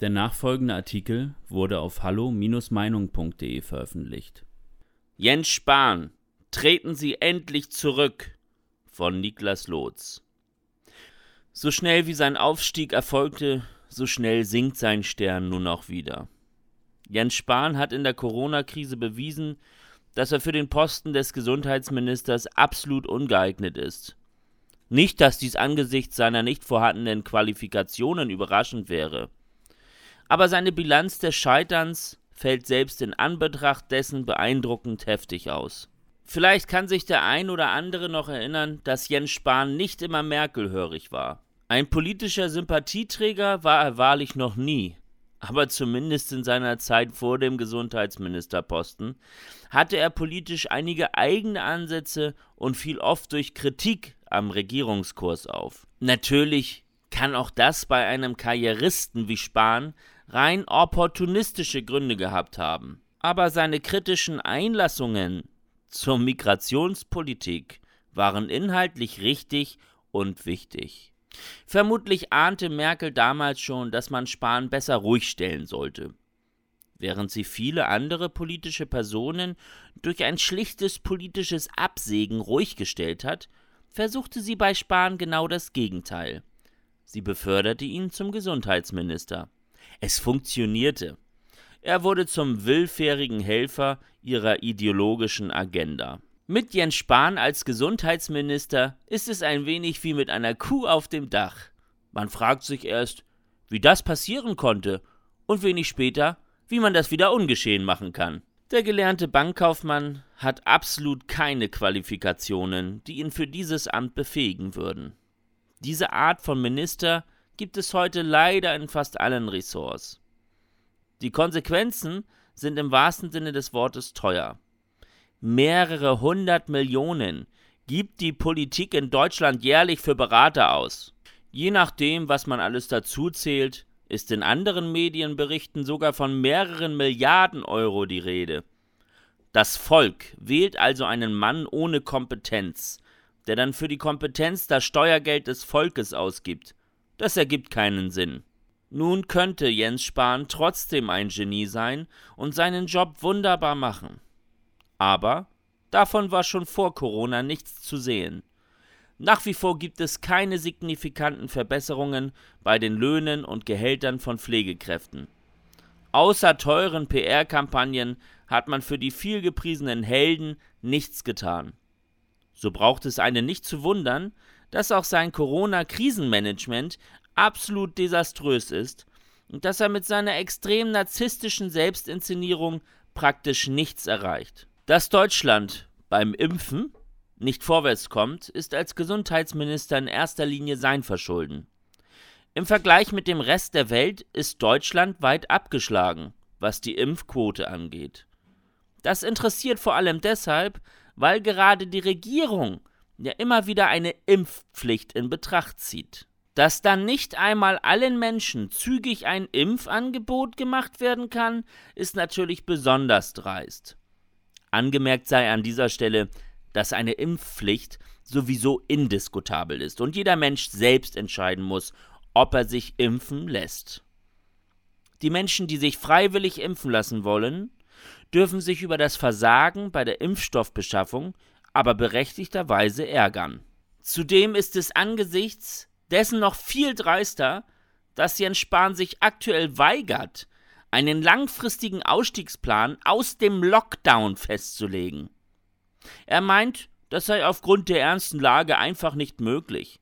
Der nachfolgende Artikel wurde auf hallo-meinung.de veröffentlicht. Jens Spahn, treten Sie endlich zurück von Niklas Lotz. So schnell wie sein Aufstieg erfolgte, so schnell sinkt sein Stern nun auch wieder. Jens Spahn hat in der Corona-Krise bewiesen, dass er für den Posten des Gesundheitsministers absolut ungeeignet ist. Nicht, dass dies angesichts seiner nicht vorhandenen Qualifikationen überraschend wäre. Aber seine Bilanz des Scheiterns fällt selbst in Anbetracht dessen beeindruckend heftig aus. Vielleicht kann sich der ein oder andere noch erinnern, dass Jens Spahn nicht immer Merkel-hörig war. Ein politischer Sympathieträger war er wahrlich noch nie, aber zumindest in seiner Zeit vor dem Gesundheitsministerposten hatte er politisch einige eigene Ansätze und fiel oft durch Kritik am Regierungskurs auf. Natürlich kann auch das bei einem Karrieristen wie Spahn rein opportunistische Gründe gehabt haben. Aber seine kritischen Einlassungen zur Migrationspolitik waren inhaltlich richtig und wichtig. Vermutlich ahnte Merkel damals schon, dass man Spahn besser ruhig stellen sollte. Während sie viele andere politische Personen durch ein schlichtes politisches Absägen ruhig gestellt hat, versuchte sie bei Spahn genau das Gegenteil. Sie beförderte ihn zum Gesundheitsminister. Es funktionierte. Er wurde zum willfährigen Helfer ihrer ideologischen Agenda. Mit Jens Spahn als Gesundheitsminister ist es ein wenig wie mit einer Kuh auf dem Dach. Man fragt sich erst, wie das passieren konnte und wenig später, wie man das wieder ungeschehen machen kann. Der gelernte Bankkaufmann hat absolut keine Qualifikationen, die ihn für dieses Amt befähigen würden. Diese Art von Minister gibt es heute leider in fast allen Ressorts. Die Konsequenzen sind im wahrsten Sinne des Wortes teuer. Mehrere hundert Millionen gibt die Politik in Deutschland jährlich für Berater aus. Je nachdem, was man alles dazu zählt, ist in anderen Medienberichten sogar von mehreren Milliarden Euro die Rede. Das Volk wählt also einen Mann ohne Kompetenz, der dann für die Kompetenz das Steuergeld des Volkes ausgibt. Das ergibt keinen Sinn. Nun könnte Jens Spahn trotzdem ein Genie sein und seinen Job wunderbar machen. Aber davon war schon vor Corona nichts zu sehen. Nach wie vor gibt es keine signifikanten Verbesserungen bei den Löhnen und Gehältern von Pflegekräften. Außer teuren PR-Kampagnen hat man für die vielgepriesenen Helden nichts getan. So braucht es einen nicht zu wundern, dass auch sein Corona-Krisenmanagement absolut desaströs ist und dass er mit seiner extrem narzisstischen Selbstinszenierung praktisch nichts erreicht. Dass Deutschland beim Impfen nicht vorwärts kommt, ist als Gesundheitsminister in erster Linie sein Verschulden. Im Vergleich mit dem Rest der Welt ist Deutschland weit abgeschlagen, was die Impfquote angeht. Das interessiert vor allem deshalb, weil gerade die Regierung ja immer wieder eine Impfpflicht in Betracht zieht. Dass dann nicht einmal allen Menschen zügig ein Impfangebot gemacht werden kann, ist natürlich besonders dreist. Angemerkt sei an dieser Stelle, dass eine Impfpflicht sowieso indiskutabel ist und jeder Mensch selbst entscheiden muss, ob er sich impfen lässt. Die Menschen, die sich freiwillig impfen lassen wollen, dürfen sich über das Versagen bei der Impfstoffbeschaffung aber berechtigterweise ärgern. Zudem ist es angesichts dessen noch viel dreister, dass Jens Spahn sich aktuell weigert, einen langfristigen Ausstiegsplan aus dem Lockdown festzulegen. Er meint, das sei aufgrund der ernsten Lage einfach nicht möglich.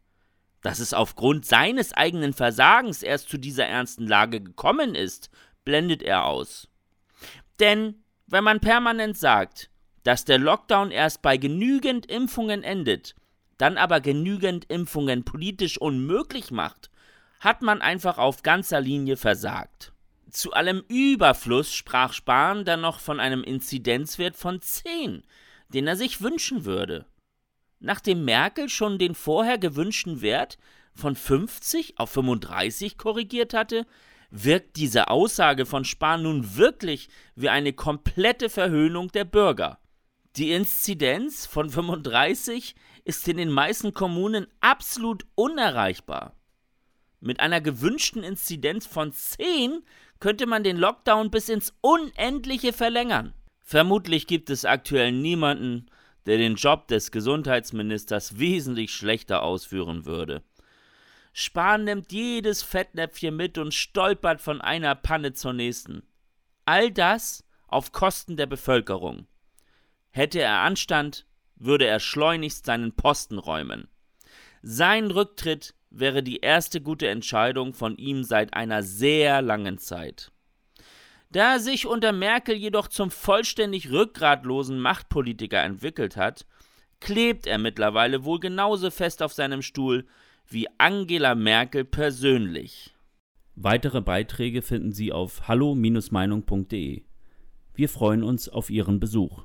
Dass es aufgrund seines eigenen Versagens erst zu dieser ernsten Lage gekommen ist, blendet er aus. Denn wenn man permanent sagt, dass der Lockdown erst bei genügend Impfungen endet, dann aber genügend Impfungen politisch unmöglich macht, hat man einfach auf ganzer Linie versagt. Zu allem Überfluss sprach Spahn dann noch von einem Inzidenzwert von 10, den er sich wünschen würde. Nachdem Merkel schon den vorher gewünschten Wert von 50 auf 35 korrigiert hatte, wirkt diese Aussage von Spahn nun wirklich wie eine komplette Verhöhnung der Bürger. Die Inzidenz von 35 ist in den meisten Kommunen absolut unerreichbar. Mit einer gewünschten Inzidenz von 10 könnte man den Lockdown bis ins Unendliche verlängern. Vermutlich gibt es aktuell niemanden, der den Job des Gesundheitsministers wesentlich schlechter ausführen würde. Spahn nimmt jedes Fettnäpfchen mit und stolpert von einer Panne zur nächsten. All das auf Kosten der Bevölkerung. Hätte er Anstand, würde er schleunigst seinen Posten räumen. Sein Rücktritt wäre die erste gute Entscheidung von ihm seit einer sehr langen Zeit. Da er sich unter Merkel jedoch zum vollständig rückgratlosen Machtpolitiker entwickelt hat, klebt er mittlerweile wohl genauso fest auf seinem Stuhl wie Angela Merkel persönlich. Weitere Beiträge finden Sie auf hallo-meinung.de. Wir freuen uns auf Ihren Besuch.